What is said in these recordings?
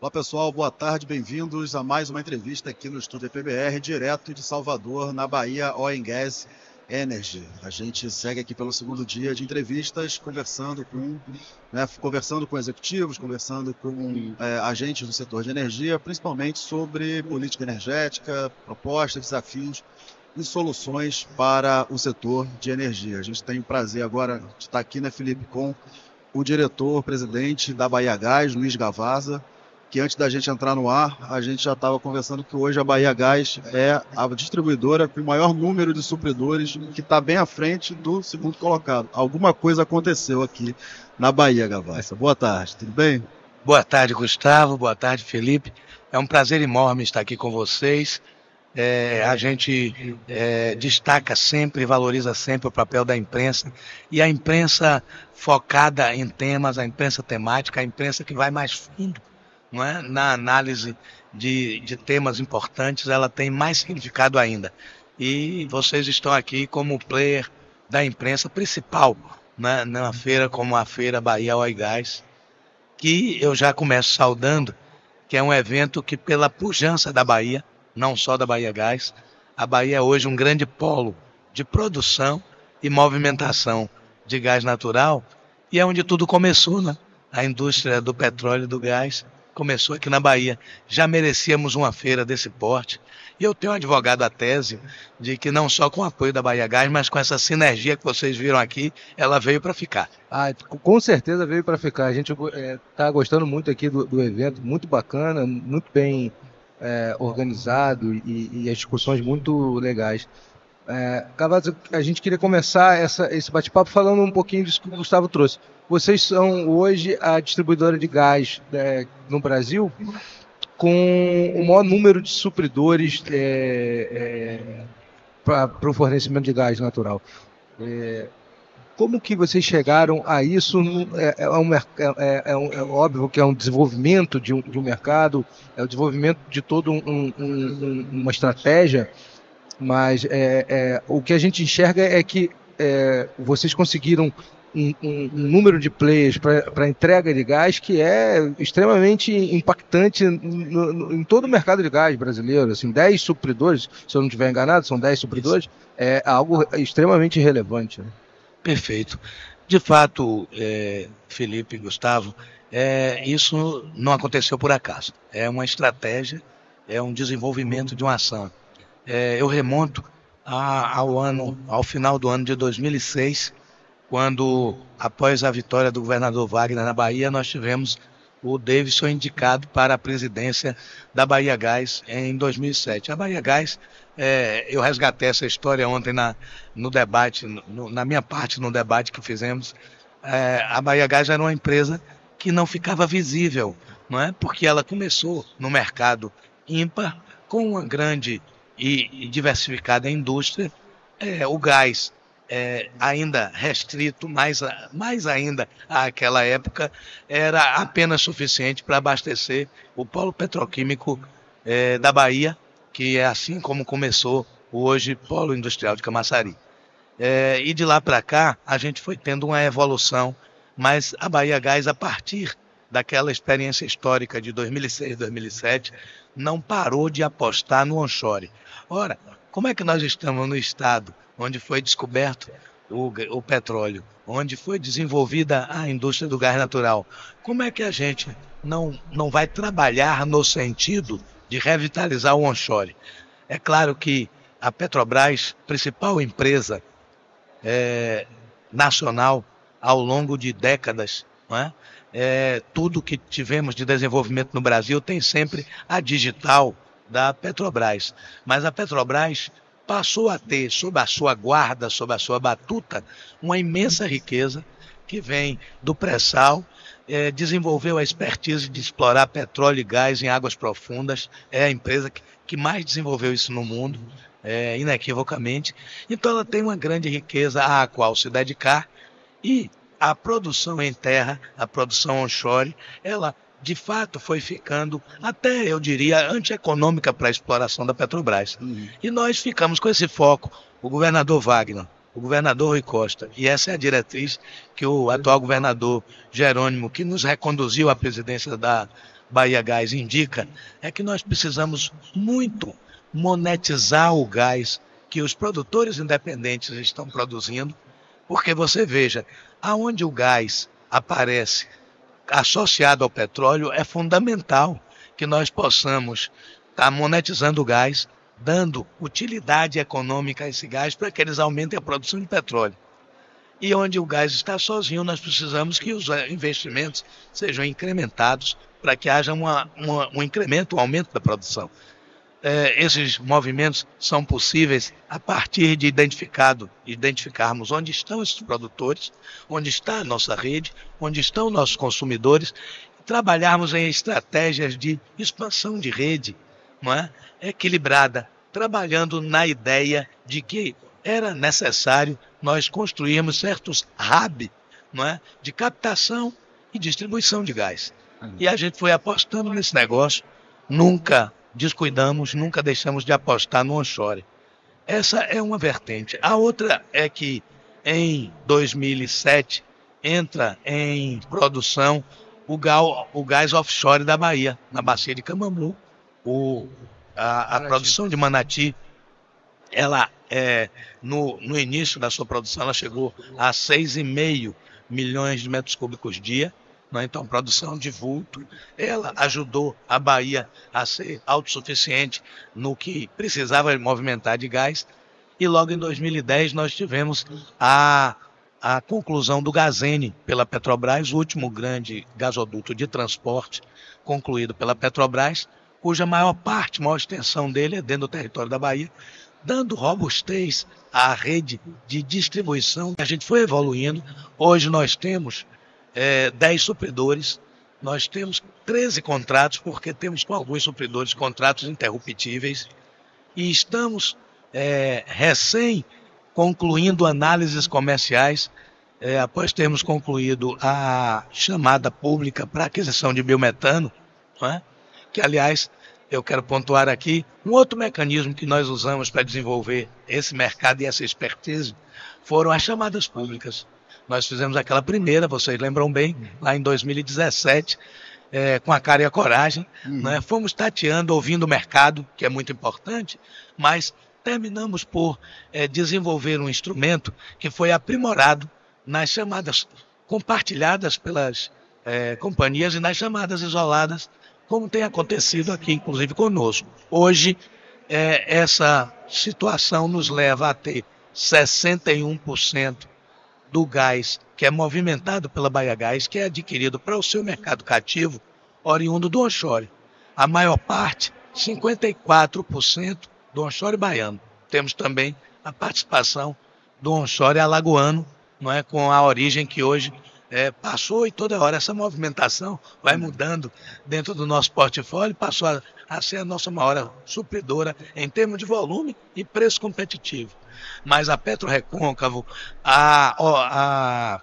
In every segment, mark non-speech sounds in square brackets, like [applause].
Olá pessoal, boa tarde, bem-vindos a mais uma entrevista aqui no Estúdio PBR, direto de Salvador, na Bahia Oil Gas Energy. A gente segue aqui pelo segundo dia de entrevistas, conversando com, né, conversando com executivos, conversando com é, agentes do setor de energia, principalmente sobre política energética, propostas, desafios e soluções para o setor de energia. A gente tem o prazer agora de estar aqui, né, Felipe, com o diretor-presidente da Bahia Gás, Luiz Gavaza que antes da gente entrar no ar, a gente já estava conversando que hoje a Bahia Gás é a distribuidora com o maior número de supridores, que está bem à frente do segundo colocado. Alguma coisa aconteceu aqui na Bahia, Gavassa. Boa tarde, tudo bem? Boa tarde, Gustavo. Boa tarde, Felipe. É um prazer enorme estar aqui com vocês. É, a gente é, destaca sempre, valoriza sempre o papel da imprensa e a imprensa focada em temas, a imprensa temática, a imprensa que vai mais fundo não é? na análise de, de temas importantes, ela tem mais significado ainda. E vocês estão aqui como player da imprensa principal né? numa feira como a Feira Bahia Oil Gás, que eu já começo saudando, que é um evento que, pela pujança da Bahia, não só da Bahia Gás, a Bahia é hoje um grande polo de produção e movimentação de gás natural, e é onde tudo começou, né? A indústria do petróleo e do gás começou aqui na Bahia. Já merecíamos uma feira desse porte. E eu tenho advogado a tese de que não só com o apoio da Bahia Gás, mas com essa sinergia que vocês viram aqui, ela veio para ficar. Ah, com certeza veio para ficar. A gente está é, tá gostando muito aqui do, do, evento, muito bacana, muito bem é, organizado e, e, as discussões muito legais. É, a gente queria começar essa, esse bate-papo falando um pouquinho disso que o Gustavo trouxe. Vocês são hoje a distribuidora de gás é, no Brasil com o maior número de supridores é, é para o fornecimento de gás natural. É, como que vocês chegaram a isso? Um, é, um, óbvio que é um desenvolvimento de um, de um mercado, é o desenvolvimento de toda um, uma estratégia, mas o que a gente enxerga é que vocês conseguiram um, um, um número de players para entrega de gás que é extremamente impactante no, no, em todo o mercado de gás brasileiro. Assim, 10 supridores, se eu não estiver enganado, são 10 supridores, é algo extremamente relevante. Né? Perfeito. De fato, é, Felipe e Gustavo, é, isso não aconteceu por acaso. É uma estratégia, é um desenvolvimento de uma ação. É, eu remonto a, ao ano, ao final do ano de 2006, quando, após a vitória do governador Wagner na Bahia, nós tivemos o Davidson indicado para a presidência da Bahia Gás em 2007. A Bahia Gás, é, eu resgatei essa história ontem na, no debate, no, na minha parte no debate que fizemos. É, a Bahia Gás era uma empresa que não ficava visível, não é? Porque ela começou no mercado ímpar com uma grande e diversificada indústria. É, o gás é, ainda restrito, mais, mais ainda àquela época, era apenas suficiente para abastecer o polo petroquímico é, da Bahia, que é assim como começou o hoje polo industrial de Camaçari. É, e de lá para cá, a gente foi tendo uma evolução, mas a Bahia Gás, a partir daquela experiência histórica de 2006, 2007, não parou de apostar no onshore. Ora, como é que nós estamos no estado onde foi descoberto o, o petróleo, onde foi desenvolvida a indústria do gás natural. Como é que a gente não, não vai trabalhar no sentido de revitalizar o onshore? É claro que a Petrobras, principal empresa é, nacional ao longo de décadas, é? É, tudo que tivemos de desenvolvimento no Brasil tem sempre a digital da Petrobras. Mas a Petrobras passou a ter sob a sua guarda, sob a sua batuta, uma imensa riqueza que vem do pré-sal, é, desenvolveu a expertise de explorar petróleo e gás em águas profundas, é a empresa que, que mais desenvolveu isso no mundo, é, inequivocamente. Então ela tem uma grande riqueza à qual se dedicar e a produção em terra, a produção onshore, ela de fato foi ficando, até eu diria, antieconômica para a exploração da Petrobras. Uhum. E nós ficamos com esse foco, o governador Wagner, o governador Rui Costa, e essa é a diretriz que o atual governador Jerônimo, que nos reconduziu à presidência da, Bahia Gás indica é que nós precisamos muito monetizar o gás que os produtores independentes estão produzindo, porque você veja, aonde o gás aparece associado ao petróleo, é fundamental que nós possamos estar tá monetizando o gás, dando utilidade econômica a esse gás para que eles aumentem a produção de petróleo. E onde o gás está sozinho, nós precisamos que os investimentos sejam incrementados para que haja uma, uma, um incremento, um aumento da produção. É, esses movimentos são possíveis a partir de identificado, identificarmos onde estão esses produtores, onde está a nossa rede, onde estão nossos consumidores, e trabalharmos em estratégias de expansão de rede, não é? equilibrada, trabalhando na ideia de que era necessário nós construirmos certos hubs não é? de captação e distribuição de gás. E a gente foi apostando nesse negócio, nunca descuidamos, nunca deixamos de apostar no onshore. Essa é uma vertente. A outra é que em 2007 entra em produção o, gal, o gás offshore da Bahia, na bacia de Camambu. O, a, a produção de Manati, ela é, no, no início da sua produção, ela chegou a 6,5 milhões de metros cúbicos dia. Né? Então, produção de vulto, ela ajudou a Bahia a ser autossuficiente no que precisava movimentar de gás. E logo em 2010 nós tivemos a, a conclusão do Gazene pela Petrobras, o último grande gasoduto de transporte concluído pela Petrobras, cuja maior parte, maior extensão dele é dentro do território da Bahia, dando robustez à rede de distribuição. A gente foi evoluindo. Hoje nós temos é, 10 supridores. Nós temos 13 contratos, porque temos com alguns supridores contratos interruptíveis. E estamos é, recém concluindo análises comerciais, é, após termos concluído a chamada pública para aquisição de biometano, é? que, aliás, eu quero pontuar aqui um outro mecanismo que nós usamos para desenvolver esse mercado e essa expertise foram as chamadas públicas. Nós fizemos aquela primeira, vocês lembram bem, lá em 2017, é, com a cara e a coragem. Uhum. Né? Fomos tateando, ouvindo o mercado, que é muito importante, mas terminamos por é, desenvolver um instrumento que foi aprimorado nas chamadas compartilhadas pelas é, companhias e nas chamadas isoladas, como tem acontecido aqui, inclusive conosco. Hoje, é, essa situação nos leva a ter 61% do gás que é movimentado pela Baia Gás, que é adquirido para o seu mercado cativo, oriundo do onshore. A maior parte, 54% do onshore baiano. Temos também a participação do onshore alagoano, não é, com a origem que hoje é, passou e toda hora essa movimentação vai mudando dentro do nosso portfólio, passou a, a ser a nossa maior supridora em termos de volume e preço competitivo. Mas a Petro Recôncavo, a, a,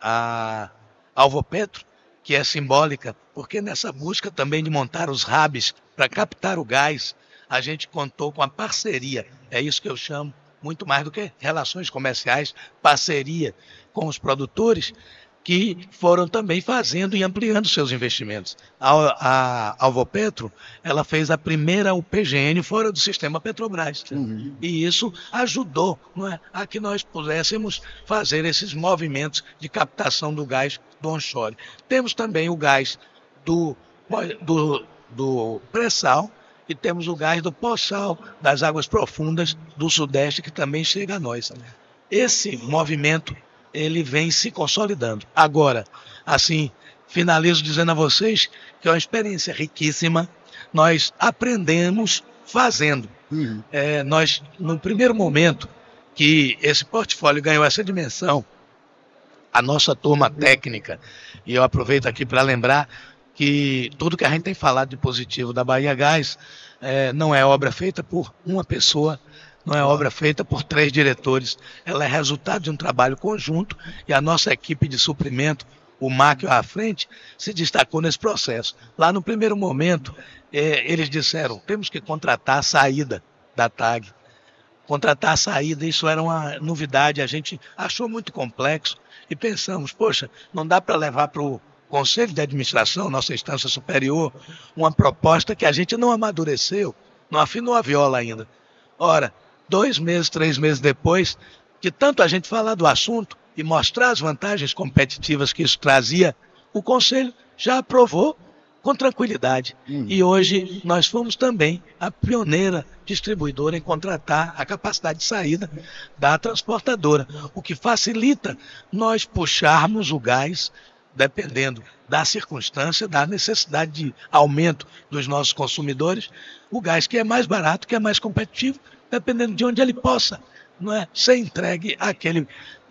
a Alvo Petro, que é simbólica, porque nessa busca também de montar os rabis para captar o gás, a gente contou com a parceria, é isso que eu chamo, muito mais do que relações comerciais, parceria com os produtores que foram também fazendo e ampliando seus investimentos. A, a Alvopetro, ela fez a primeira UPGN fora do sistema Petrobras. Uhum. E isso ajudou é, a que nós pudéssemos fazer esses movimentos de captação do gás do onshore. Temos também o gás do, do, do pré-sal, e temos o gás do pós-sal das águas profundas do Sudeste que também chega a nós. Esse movimento ele vem se consolidando. Agora, assim, finalizo dizendo a vocês que é uma experiência riquíssima. Nós aprendemos fazendo. Uhum. É, nós, no primeiro momento que esse portfólio ganhou essa dimensão, a nossa turma técnica, e eu aproveito aqui para lembrar que tudo que a gente tem falado de positivo da Bahia Gás é, não é obra feita por uma pessoa, não é obra feita por três diretores, ela é resultado de um trabalho conjunto e a nossa equipe de suprimento, o MAC à frente, se destacou nesse processo. Lá no primeiro momento, é, eles disseram: temos que contratar a saída da TAG. Contratar a saída, isso era uma novidade, a gente achou muito complexo e pensamos: poxa, não dá para levar para o Conselho de Administração, nossa instância superior, uma proposta que a gente não amadureceu, não afinou a viola ainda. Ora, dois meses, três meses depois, de tanto a gente falar do assunto e mostrar as vantagens competitivas que isso trazia, o Conselho já aprovou com tranquilidade. Hum. E hoje nós fomos também a pioneira distribuidora em contratar a capacidade de saída da transportadora, o que facilita nós puxarmos o gás dependendo da circunstância, da necessidade de aumento dos nossos consumidores, o gás que é mais barato, que é mais competitivo, dependendo de onde ele possa não é, ser entregue àquele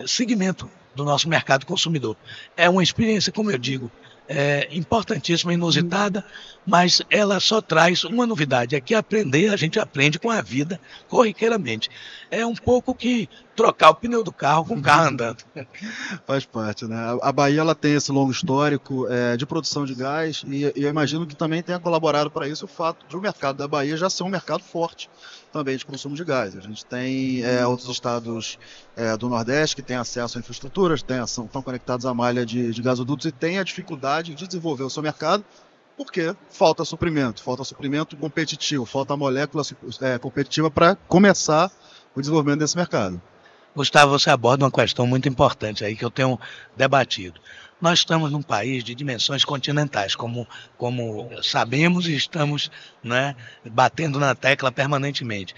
segmento do nosso mercado consumidor. É uma experiência, como eu digo, é, importantíssima, inusitada, mas ela só traz uma novidade, é que aprender a gente aprende com a vida corriqueiramente. É um pouco que trocar o pneu do carro com o carro andando. [laughs] Faz parte, né? A Bahia ela tem esse longo histórico é, de produção de gás e, e eu imagino que também tenha colaborado para isso o fato de o mercado da Bahia já ser um mercado forte também de consumo de gás. A gente tem é, outros estados é, do Nordeste que têm acesso a infraestruturas, têm, são, estão conectados à malha de, de gasodutos e têm a dificuldade de desenvolver o seu mercado porque falta suprimento, falta suprimento competitivo, falta molécula é, competitiva para começar o desenvolvimento desse mercado. Gustavo, você aborda uma questão muito importante aí que eu tenho debatido. Nós estamos num país de dimensões continentais, como, como sabemos e estamos né, batendo na tecla permanentemente.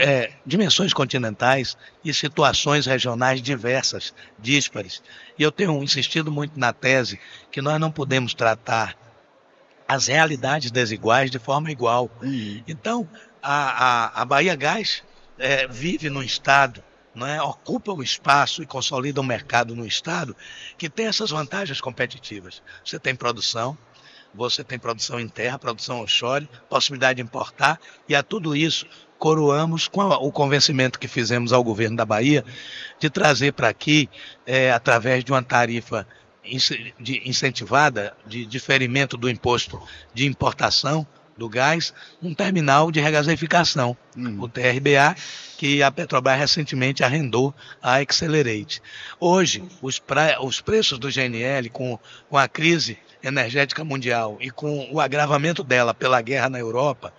É, dimensões continentais e situações regionais diversas, díspares. E eu tenho insistido muito na tese que nós não podemos tratar as realidades desiguais de forma igual. Uhum. Então, a, a, a Bahia Gás é, vive num estado é, ocupa o espaço e consolida o mercado no Estado, que tem essas vantagens competitivas. Você tem produção, você tem produção em terra, produção offshore, possibilidade de importar, e a tudo isso coroamos com o convencimento que fizemos ao governo da Bahia de trazer para aqui, é, através de uma tarifa incentivada de diferimento do imposto de importação, do gás, um terminal de regaseificação, uhum. o TRBA, que a Petrobras recentemente arrendou à Accelerate. Hoje, os, pra, os preços do GNL, com, com a crise energética mundial e com o agravamento dela pela guerra na Europa,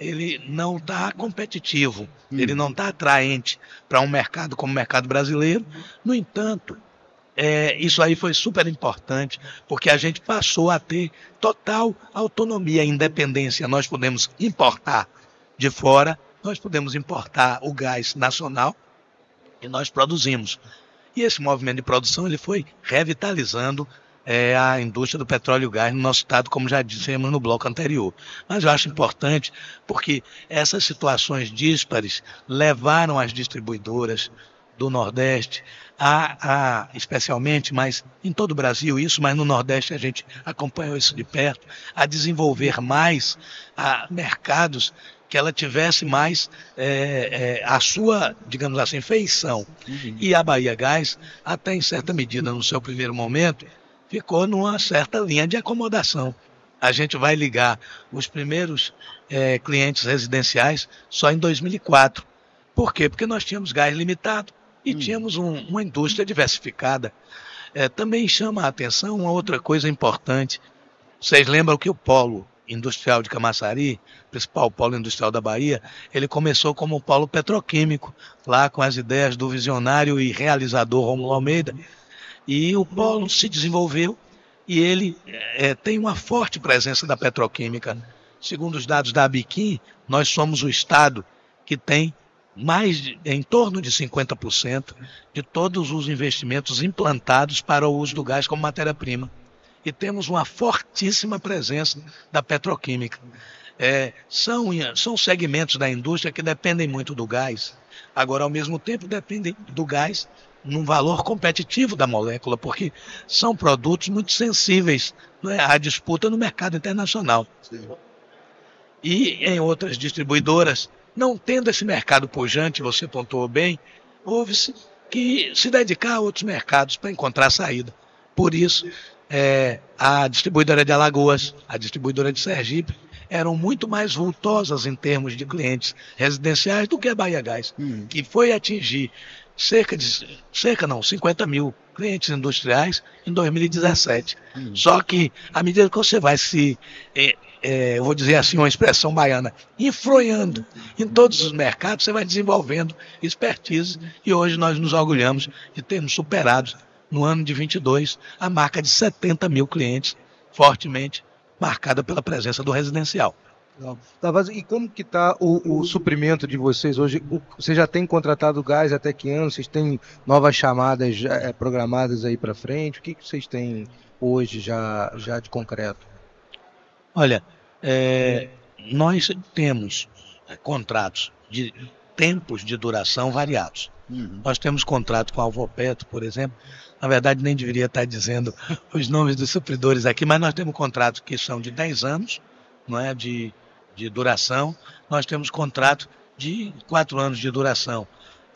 ele não está competitivo, uhum. ele não está atraente para um mercado como o mercado brasileiro. No entanto, é, isso aí foi super importante, porque a gente passou a ter total autonomia, independência. Nós podemos importar de fora, nós podemos importar o gás nacional e nós produzimos. E esse movimento de produção ele foi revitalizando é, a indústria do petróleo e gás no nosso estado, como já dissemos no bloco anterior. Mas eu acho importante porque essas situações díspares levaram as distribuidoras do Nordeste, a, a, especialmente, mas em todo o Brasil isso, mas no Nordeste a gente acompanhou isso de perto, a desenvolver mais a, mercados que ela tivesse mais é, é, a sua, digamos assim, feição. Uhum. E a Bahia Gás, até em certa medida, no seu primeiro momento, ficou numa certa linha de acomodação. A gente vai ligar os primeiros é, clientes residenciais só em 2004. Por quê? Porque nós tínhamos gás limitado e hum. tínhamos um, uma indústria diversificada. É, também chama a atenção uma outra coisa importante. Vocês lembram que o polo industrial de Camaçari, principal polo industrial da Bahia, ele começou como um polo petroquímico, lá com as ideias do visionário e realizador Romulo Almeida. E o polo se desenvolveu e ele é, tem uma forte presença da petroquímica. Segundo os dados da Abiquim, nós somos o estado que tem mais de, em torno de 50% de todos os investimentos implantados para o uso do gás como matéria-prima. E temos uma fortíssima presença da petroquímica. É, são, são segmentos da indústria que dependem muito do gás. Agora, ao mesmo tempo, dependem do gás num valor competitivo da molécula, porque são produtos muito sensíveis né, à disputa no mercado internacional. Sim. E em outras distribuidoras não tendo esse mercado pujante, você pontuou bem, houve-se que se dedicar a outros mercados para encontrar saída. Por isso, é, a distribuidora de Alagoas, a distribuidora de Sergipe, eram muito mais vultosas em termos de clientes residenciais do que a Bahia Gás, hum. que foi atingir cerca de cerca não, 50 mil clientes industriais em 2017. Hum. Só que à medida que você vai se é, eu vou dizer assim, uma expressão baiana, influindo em todos os mercados, você vai desenvolvendo expertise e hoje nós nos orgulhamos de termos superado no ano de 22 a marca de 70 mil clientes, fortemente marcada pela presença do residencial. E como que está o, o, suprimento de vocês hoje? Você já tem contratado gás até que ano? Vocês têm novas chamadas é, programadas aí para frente? O que, que vocês têm hoje já, já de concreto? Olha, é, nós temos é, contratos de tempos de duração variados. Uhum. Nós temos contrato com a Alvopeto, por exemplo. Na verdade, nem deveria estar dizendo [laughs] os nomes dos supridores aqui, mas nós temos contratos que são de 10 anos, não é? De, de duração. Nós temos contrato de 4 anos de duração.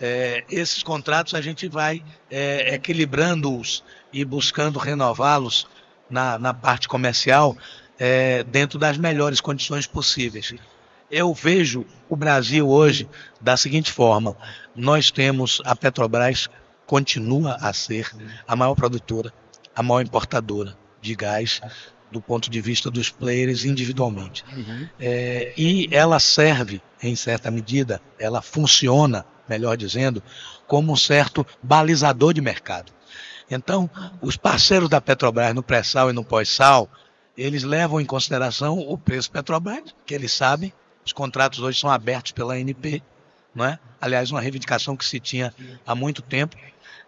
É, esses contratos a gente vai é, equilibrando-os e buscando renová-los na, na parte comercial é, dentro das melhores condições possíveis. Eu vejo o Brasil hoje da seguinte forma: nós temos a Petrobras continua a ser a maior produtora, a maior importadora de gás do ponto de vista dos players individualmente. É, e ela serve, em certa medida, ela funciona, melhor dizendo, como um certo balizador de mercado. Então, os parceiros da Petrobras no pré-sal e no pós-sal, eles levam em consideração o preço Petrobras, que eles sabem, os contratos hoje são abertos pela ANP, não é? aliás, uma reivindicação que se tinha há muito tempo,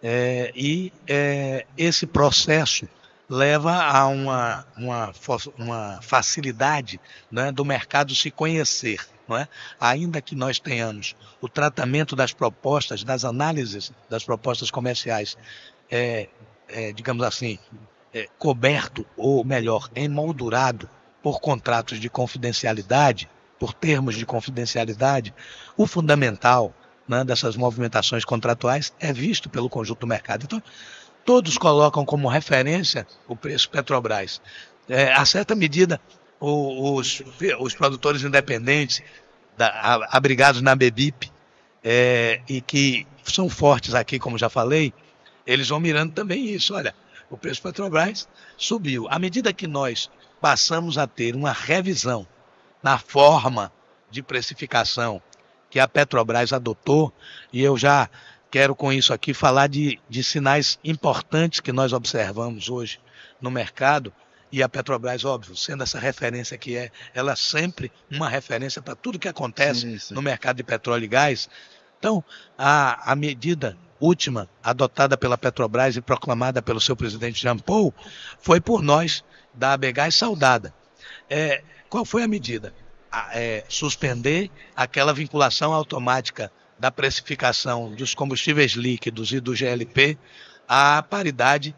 é, e é, esse processo leva a uma, uma, uma facilidade né, do mercado se conhecer. Não é? Ainda que nós tenhamos o tratamento das propostas, das análises das propostas comerciais, é, é digamos assim, é, coberto, ou melhor, emoldurado por contratos de confidencialidade, por termos de confidencialidade, o fundamental né, dessas movimentações contratuais é visto pelo conjunto do mercado. Então, todos colocam como referência o preço Petrobras. É, a certa medida, os, os produtores independentes, da, abrigados na BEBIP, é, e que são fortes aqui, como já falei, eles vão mirando também isso. Olha, o preço Petrobras subiu. À medida que nós passamos a ter uma revisão na forma de precificação que a Petrobras adotou, e eu já quero com isso aqui falar de, de sinais importantes que nós observamos hoje no mercado, e a Petrobras, óbvio, sendo essa referência que é, ela é sempre uma referência para tudo que acontece sim, sim. no mercado de petróleo e gás. Então, a, a medida última adotada pela Petrobras e proclamada pelo seu presidente Jean Paul foi por nós da ABGás saudada. É, qual foi a medida? é, suspender aquela vinculação automática da precificação dos combustíveis líquidos e do GLP à paridade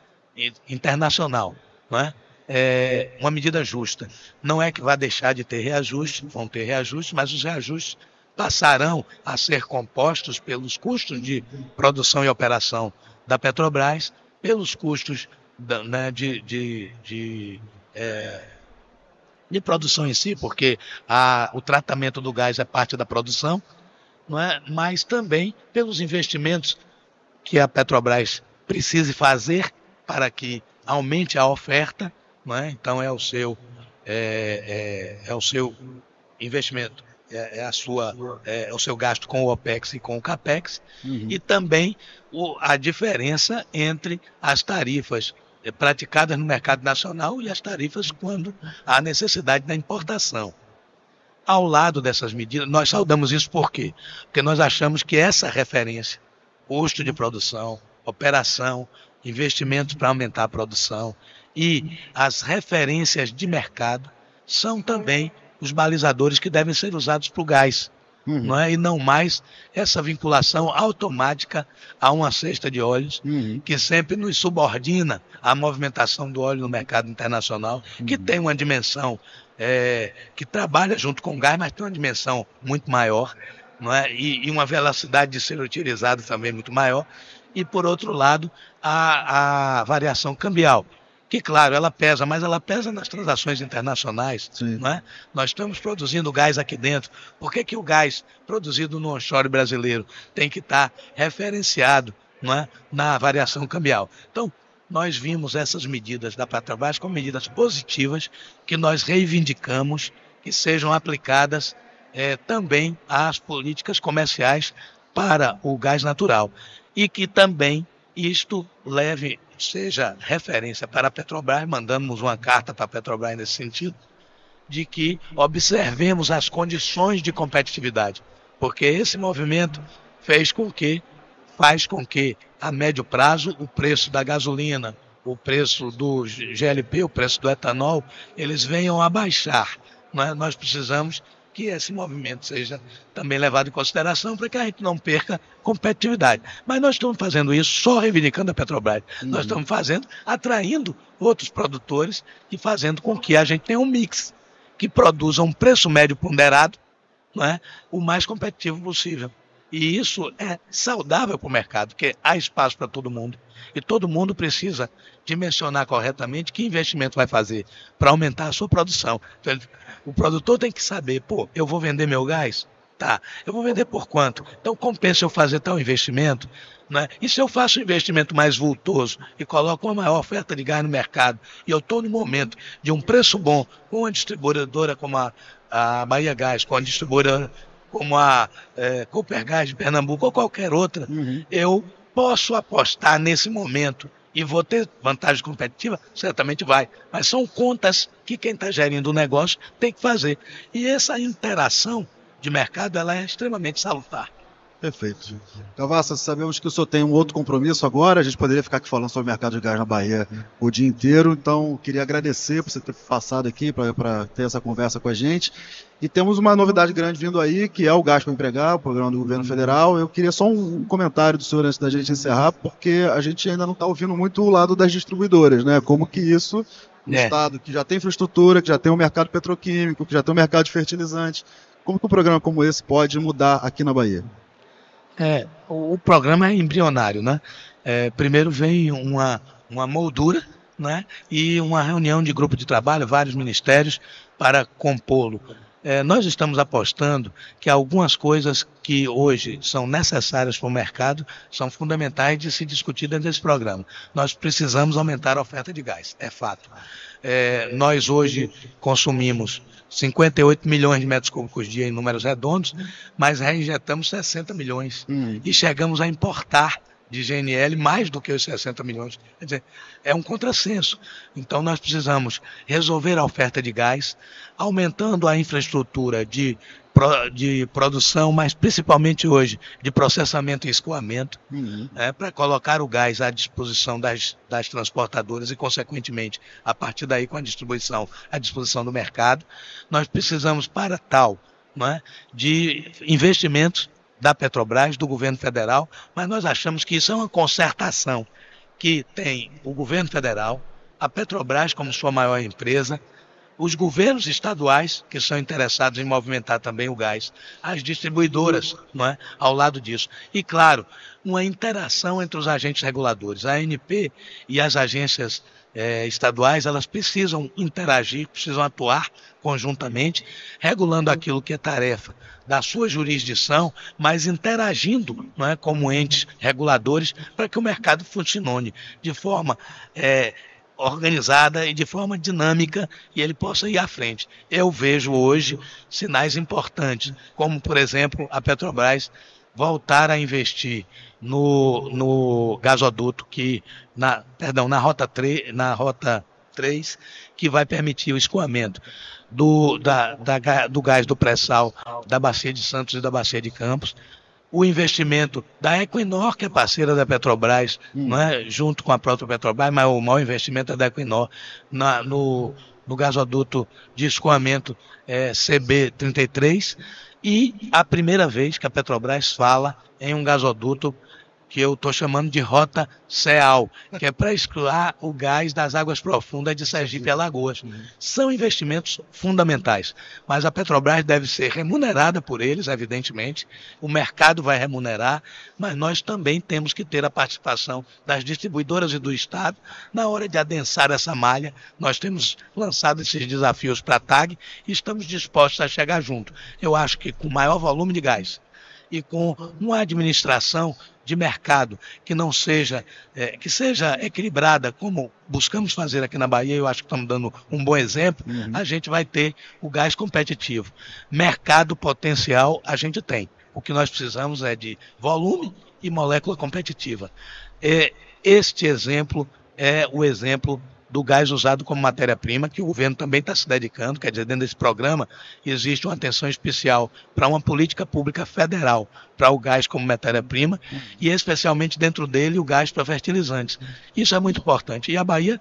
internacional. Não é? é uma medida justa. Não é que vai deixar de ter reajuste, vão ter reajustes, mas os reajustes passarão a ser compostos pelos custos de produção e operação da Petrobras, pelos custos da, né, de, de, de é, de produção em si, porque a, o tratamento do gás é parte da produção, não é? mas também pelos investimentos que a Petrobras precise fazer para que aumente a oferta, não é? então é o seu, é, é, é o seu investimento, é, é a sua, é, é, o seu gasto com o OPEX e com o CAPEX, uhum. e também o, a diferença entre as tarifas é, praticadas no mercado nacional e as tarifas quando há necessidade da importação. Ao lado dessas medidas, nós saudamos isso por quê? Porque nós achamos que essa referência, custo de produção, operação, investimentos para aumentar a produção e as referências de mercado são também os balizadores que devem ser usados para o gás uhum. não é? e não mais essa vinculação automática a uma cesta de óleos uhum. que sempre nos subordina à movimentação do óleo no mercado internacional, uhum. que tem uma dimensão é, que trabalha junto com o gás, mas tem uma dimensão muito maior não é? e, e uma velocidade de ser utilizado também muito maior. E, por outro lado, a, a variação cambial que, claro, ela pesa, mas ela pesa nas transações internacionais. Não é? Nós estamos produzindo gás aqui dentro. Por que, que o gás produzido no onshore brasileiro tem que estar referenciado não é? na variação cambial? Então, nós vimos essas medidas da Petrobras como medidas positivas que nós reivindicamos que sejam aplicadas é, também às políticas comerciais para o gás natural e que também isto leve, seja referência para a Petrobras, mandamos uma carta para a Petrobras nesse sentido, de que observemos as condições de competitividade, porque esse movimento fez com que faz com que a médio prazo o preço da gasolina, o preço do GLP, o preço do etanol, eles venham a baixar. É? Nós precisamos que esse movimento seja também levado em consideração para que a gente não perca competitividade. Mas nós estamos fazendo isso só reivindicando a Petrobras. Uhum. Nós estamos fazendo, atraindo outros produtores e fazendo com que a gente tenha um mix que produza um preço médio ponderado não é, o mais competitivo possível. E isso é saudável para o mercado, porque há espaço para todo mundo. E todo mundo precisa dimensionar corretamente que investimento vai fazer para aumentar a sua produção. Então, o produtor tem que saber, pô, eu vou vender meu gás? Tá, eu vou vender por quanto? Então compensa eu fazer tal investimento? Né? E se eu faço um investimento mais vultoso e coloco uma maior oferta de gás no mercado e eu estou no momento de um preço bom com uma distribuidora como a, a Bahia Gás, com a distribuidora como a é, Coopergás de Pernambuco ou qualquer outra, uhum. eu posso apostar nesse momento e vou ter vantagem competitiva? Certamente vai. Mas são contas que quem está gerindo o negócio tem que fazer. E essa interação de mercado ela é extremamente salutar. Perfeito. Cavassa, sabemos que o senhor tem um outro compromisso agora, a gente poderia ficar aqui falando sobre o mercado de gás na Bahia o dia inteiro, então queria agradecer por você ter passado aqui para ter essa conversa com a gente. E temos uma novidade grande vindo aí, que é o Gás para Empregar, o programa do governo federal. Eu queria só um comentário do senhor antes da gente encerrar, porque a gente ainda não está ouvindo muito o lado das distribuidoras, né? Como que isso, um é. Estado que já tem infraestrutura, que já tem um mercado petroquímico, que já tem um mercado de fertilizantes, como que um programa como esse pode mudar aqui na Bahia? É, o, programa é embrionário, né? É, primeiro vem uma, uma moldura, né? E uma reunião de grupo de trabalho, vários ministérios, para compô-lo. É, nós estamos apostando que algumas coisas que hoje são necessárias para o mercado são fundamentais de se discutir dentro desse programa. Nós precisamos aumentar a oferta de gás, é fato. É, nós hoje consumimos 58 milhões de metros cúbicos dia em números redondos, mas reinjetamos 60 milhões. Hum. E chegamos a importar de GNL mais do que os 60 milhões. Quer dizer, é um contrassenso. Então nós precisamos resolver a oferta de gás, aumentando a infraestrutura de, de produção, mas principalmente hoje de processamento e escoamento, uhum. né, para colocar o gás à disposição das, das transportadoras e, consequentemente, a partir daí com a distribuição à disposição do mercado. Nós precisamos, para tal, é, de investimentos da Petrobras, do governo federal, mas nós achamos que isso é uma concertação que tem o governo federal, a Petrobras como sua maior empresa, os governos estaduais que são interessados em movimentar também o gás, as distribuidoras, não é, ao lado disso. E claro, uma interação entre os agentes reguladores, a ANP e as agências é, estaduais, elas precisam interagir, precisam atuar conjuntamente, regulando aquilo que é tarefa da sua jurisdição, mas interagindo não é, como entes reguladores para que o mercado funcione de forma é, organizada e de forma dinâmica e ele possa ir à frente. Eu vejo hoje sinais importantes, como por exemplo a Petrobras voltar a investir no, no gasoduto que na perdão na rota 3, na rota 3 que vai permitir o escoamento do, da, da, do gás do pré-sal da Bacia de Santos e da Bacia de Campos, o investimento da Equinor, que é parceira da Petrobras, hum. não é? junto com a própria Petrobras, mas o maior investimento é da Equinor na, no, no gasoduto de escoamento é, CB33 e a primeira vez que a Petrobras fala em um gasoduto que eu estou chamando de rota CEAL, que é para excluir o gás das águas profundas de Sergipe e Alagoas. São investimentos fundamentais, mas a Petrobras deve ser remunerada por eles, evidentemente, o mercado vai remunerar, mas nós também temos que ter a participação das distribuidoras e do Estado na hora de adensar essa malha. Nós temos lançado esses desafios para a TAG e estamos dispostos a chegar junto. Eu acho que com maior volume de gás e com uma administração de mercado que não seja, é, que seja equilibrada, como buscamos fazer aqui na Bahia, eu acho que estamos dando um bom exemplo, uhum. a gente vai ter o gás competitivo. Mercado potencial a gente tem. O que nós precisamos é de volume e molécula competitiva. É, este exemplo é o exemplo do gás usado como matéria-prima, que o governo também está se dedicando, quer dizer, dentro desse programa existe uma atenção especial para uma política pública federal para o gás como matéria-prima e especialmente dentro dele o gás para fertilizantes. Isso é muito importante. E a Bahia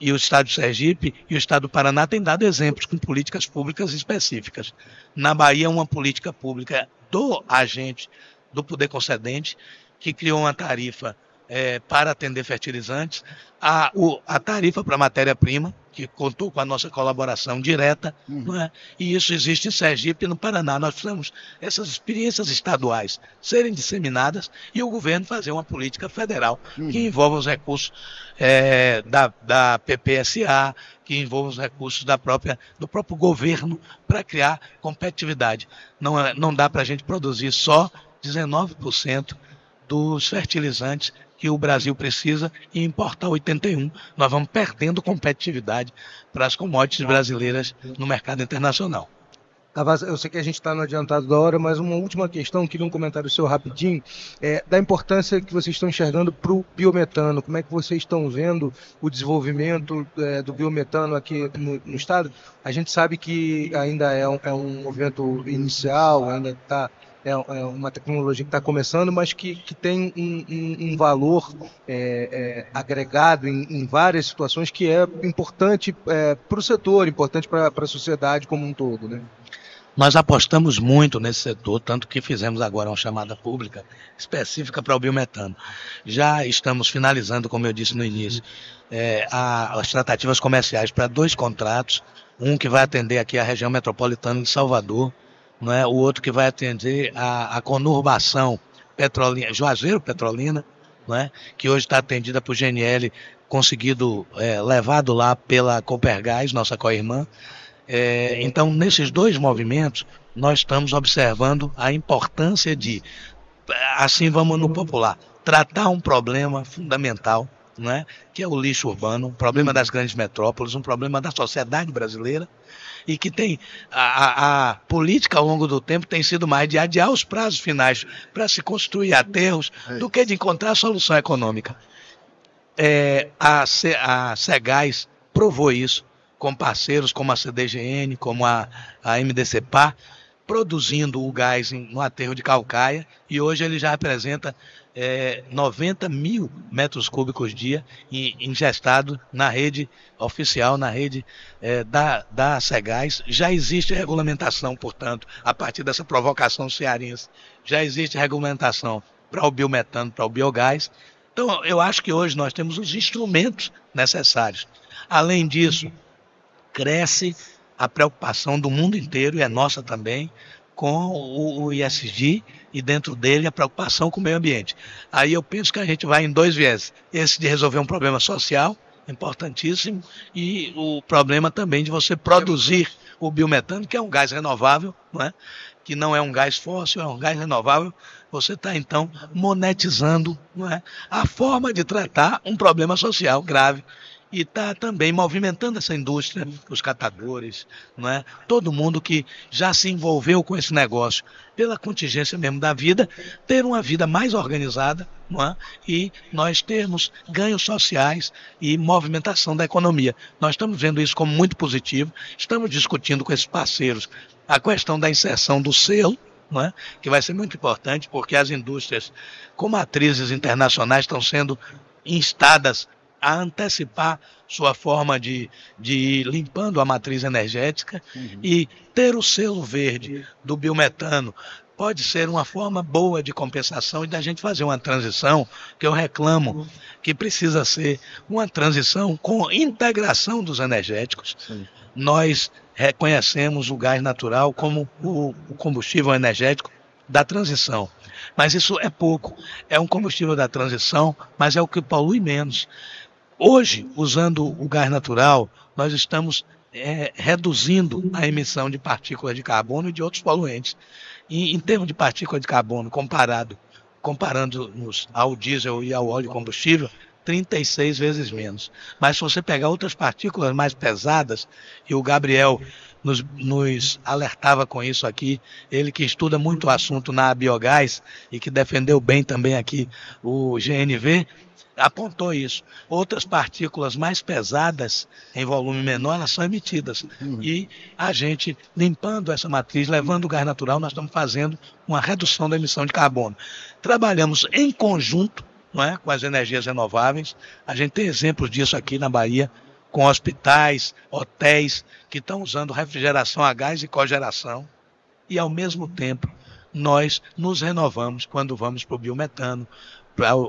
e o Estado de Sergipe e o Estado do Paraná têm dado exemplos com políticas públicas específicas. Na Bahia, uma política pública do agente, do poder concedente, que criou uma tarifa é, para atender fertilizantes, a, o, a tarifa para matéria-prima, que contou com a nossa colaboração direta, uhum. é? e isso existe em Sergipe e no Paraná. Nós precisamos essas experiências estaduais serem disseminadas e o governo fazer uma política federal uhum. que envolva os recursos é, da, da PPSA, que envolva os recursos da própria, do próprio governo para criar competitividade. Não, é, não dá para a gente produzir só 19% dos fertilizantes que o Brasil precisa e importar 81. Nós vamos perdendo competitividade para as commodities brasileiras no mercado internacional. eu sei que a gente está no adiantado da hora, mas uma última questão, queria um comentário seu rapidinho, é, da importância que vocês estão enxergando para o biometano. Como é que vocês estão vendo o desenvolvimento é, do biometano aqui no, no, estado? A gente sabe que ainda é um, é um movimento inicial, ainda está é, é uma tecnologia que está começando, mas que, que tem um, um, um valor é, é, agregado em, em, várias situações que é importante é, para o setor, importante para a sociedade como um todo. Né? Nós apostamos muito nesse setor, tanto que fizemos agora uma chamada pública específica para o biometano. Já estamos finalizando, como eu disse no início, é, a, as tratativas comerciais para dois contratos, um que vai atender aqui a região metropolitana de Salvador, não é? o outro que vai atender a, a conurbação Petrolina, Juazeiro Petrolina, não é? que hoje está atendida por GNL, conseguido, é, levado lá pela Copergás, nossa co-irmã. É, então, nesses dois movimentos, nós estamos observando a importância de, assim vamos no popular, tratar um problema fundamental, é? que é o lixo urbano, um problema das grandes metrópoles, um problema da sociedade brasileira, e que tem a, a, a, política ao longo do tempo tem sido mais de adiar os prazos finais para se construir aterros é do que de encontrar solução econômica. É, a, a Segás provou isso com parceiros como a CDGN, como a, a MDCPA, produzindo o gás no aterro de Calcaia e hoje ele já representa é, 90 mil metros cúbicos dia ingestado na rede oficial, na rede é, da, da Segás. Já existe regulamentação, portanto, a partir dessa provocação cearense, já existe regulamentação para o biometano, para o biogás. Então, eu acho que hoje nós temos os instrumentos necessários. Além disso, cresce a preocupação do mundo inteiro, e é nossa também, com o, o ISG e dentro dele a preocupação com o meio ambiente. Aí eu penso que a gente vai em dois viés. Esse de resolver um problema social, importantíssimo, e o problema também de você produzir o biometano, que é um gás renovável, não é? que não é um gás fóssil, é um gás renovável, você está então monetizando não é? a forma de tratar um problema social grave e está também movimentando essa indústria, os catadores, não é? todo mundo que já se envolveu com esse negócio pela contingência mesmo da vida, ter uma vida mais organizada não é? e nós termos ganhos sociais e movimentação da economia. Nós estamos vendo isso como muito positivo, estamos discutindo com esses parceiros a questão da inserção do selo, é? que vai ser muito importante, porque as indústrias com matrizes internacionais estão sendo instadas a antecipar sua forma de, de ir limpando a matriz energética uhum. e ter o selo verde do biometano pode ser uma forma boa de compensação e da gente fazer uma transição que eu reclamo que precisa ser uma transição com integração dos energéticos. Sim. Nós reconhecemos o gás natural como o, o combustível energético da transição. Mas isso é pouco. É um combustível da transição, mas é o que polui menos. Hoje, usando o gás natural, nós estamos é, reduzindo a emissão de partículas de carbono e de outros poluentes. E, em termos de partícula de carbono, comparado, comparando-nos ao diesel e ao óleo combustível, 36 vezes menos. Mas se você pegar outras partículas mais pesadas, e o Gabriel nos, nos, alertava com isso aqui, ele que estuda muito o assunto na biogás e que defendeu bem também aqui o GNV, apontou isso. Outras partículas mais pesadas, em volume menor, elas são emitidas. Uhum. E a gente, limpando essa matriz, levando o gás natural, nós estamos fazendo uma redução da emissão de carbono. Trabalhamos em conjunto não é, com as energias renováveis. A gente tem exemplos disso aqui na Bahia, com hospitais, hotéis que estão usando refrigeração a gás e cogeração. E, ao mesmo tempo, nós nos renovamos quando vamos para o biometano,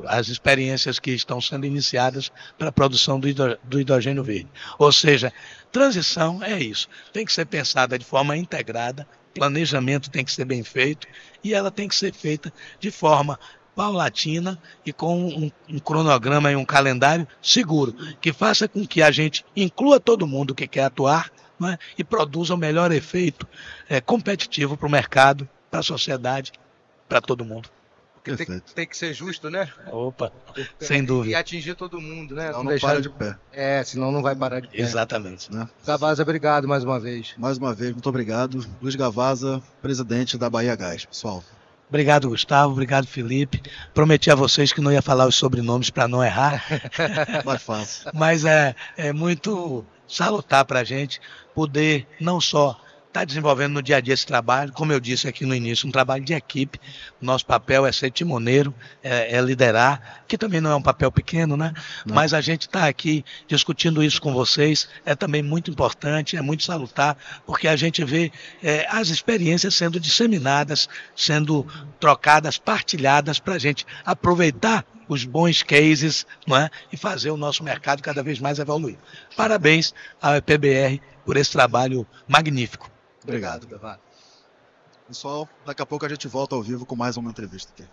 as experiências que estão sendo iniciadas para a produção do, hidrogênio verde. Ou seja, transição é isso. Tem que ser pensada de forma integrada, planejamento tem que ser bem feito e ela tem que ser feita de forma paulatina e com um, um, cronograma e um calendário seguro, que faça com que a gente inclua todo mundo que quer atuar é? e produza o melhor efeito é, competitivo para o mercado, para a sociedade, para todo mundo. Porque tem, tem, que ser justo, né? Opa, sem dúvida. E atingir todo mundo, né? Senão não, não deixar... para de pé. É, senão não vai parar de pé. Exatamente. Né? Gavaza, obrigado mais uma vez. Mais uma vez, muito obrigado. Luiz Gavaza, presidente da Bahia Gás. Pessoal. Obrigado, Gustavo. Obrigado, Felipe. Prometi a vocês que não ia falar os sobrenomes para não errar. [laughs] Mais fácil. Mas é, é muito salutar para a gente poder não só está desenvolvendo no dia a dia esse trabalho, como eu disse aqui no início, um trabalho de equipe. O nosso papel é ser timoneiro, é, é liderar, que também não é um papel pequeno, né? Não. Mas a gente está aqui discutindo isso com vocês, é também muito importante, é muito salutar, porque a gente vê é, as experiências sendo disseminadas, sendo trocadas, partilhadas, para a gente aproveitar os bons cases não é? e fazer o nosso mercado cada vez mais evoluir. Parabéns à PBR por esse trabalho magnífico. Obrigado. Pessoal, daqui a pouco a gente volta ao vivo com mais uma entrevista aqui.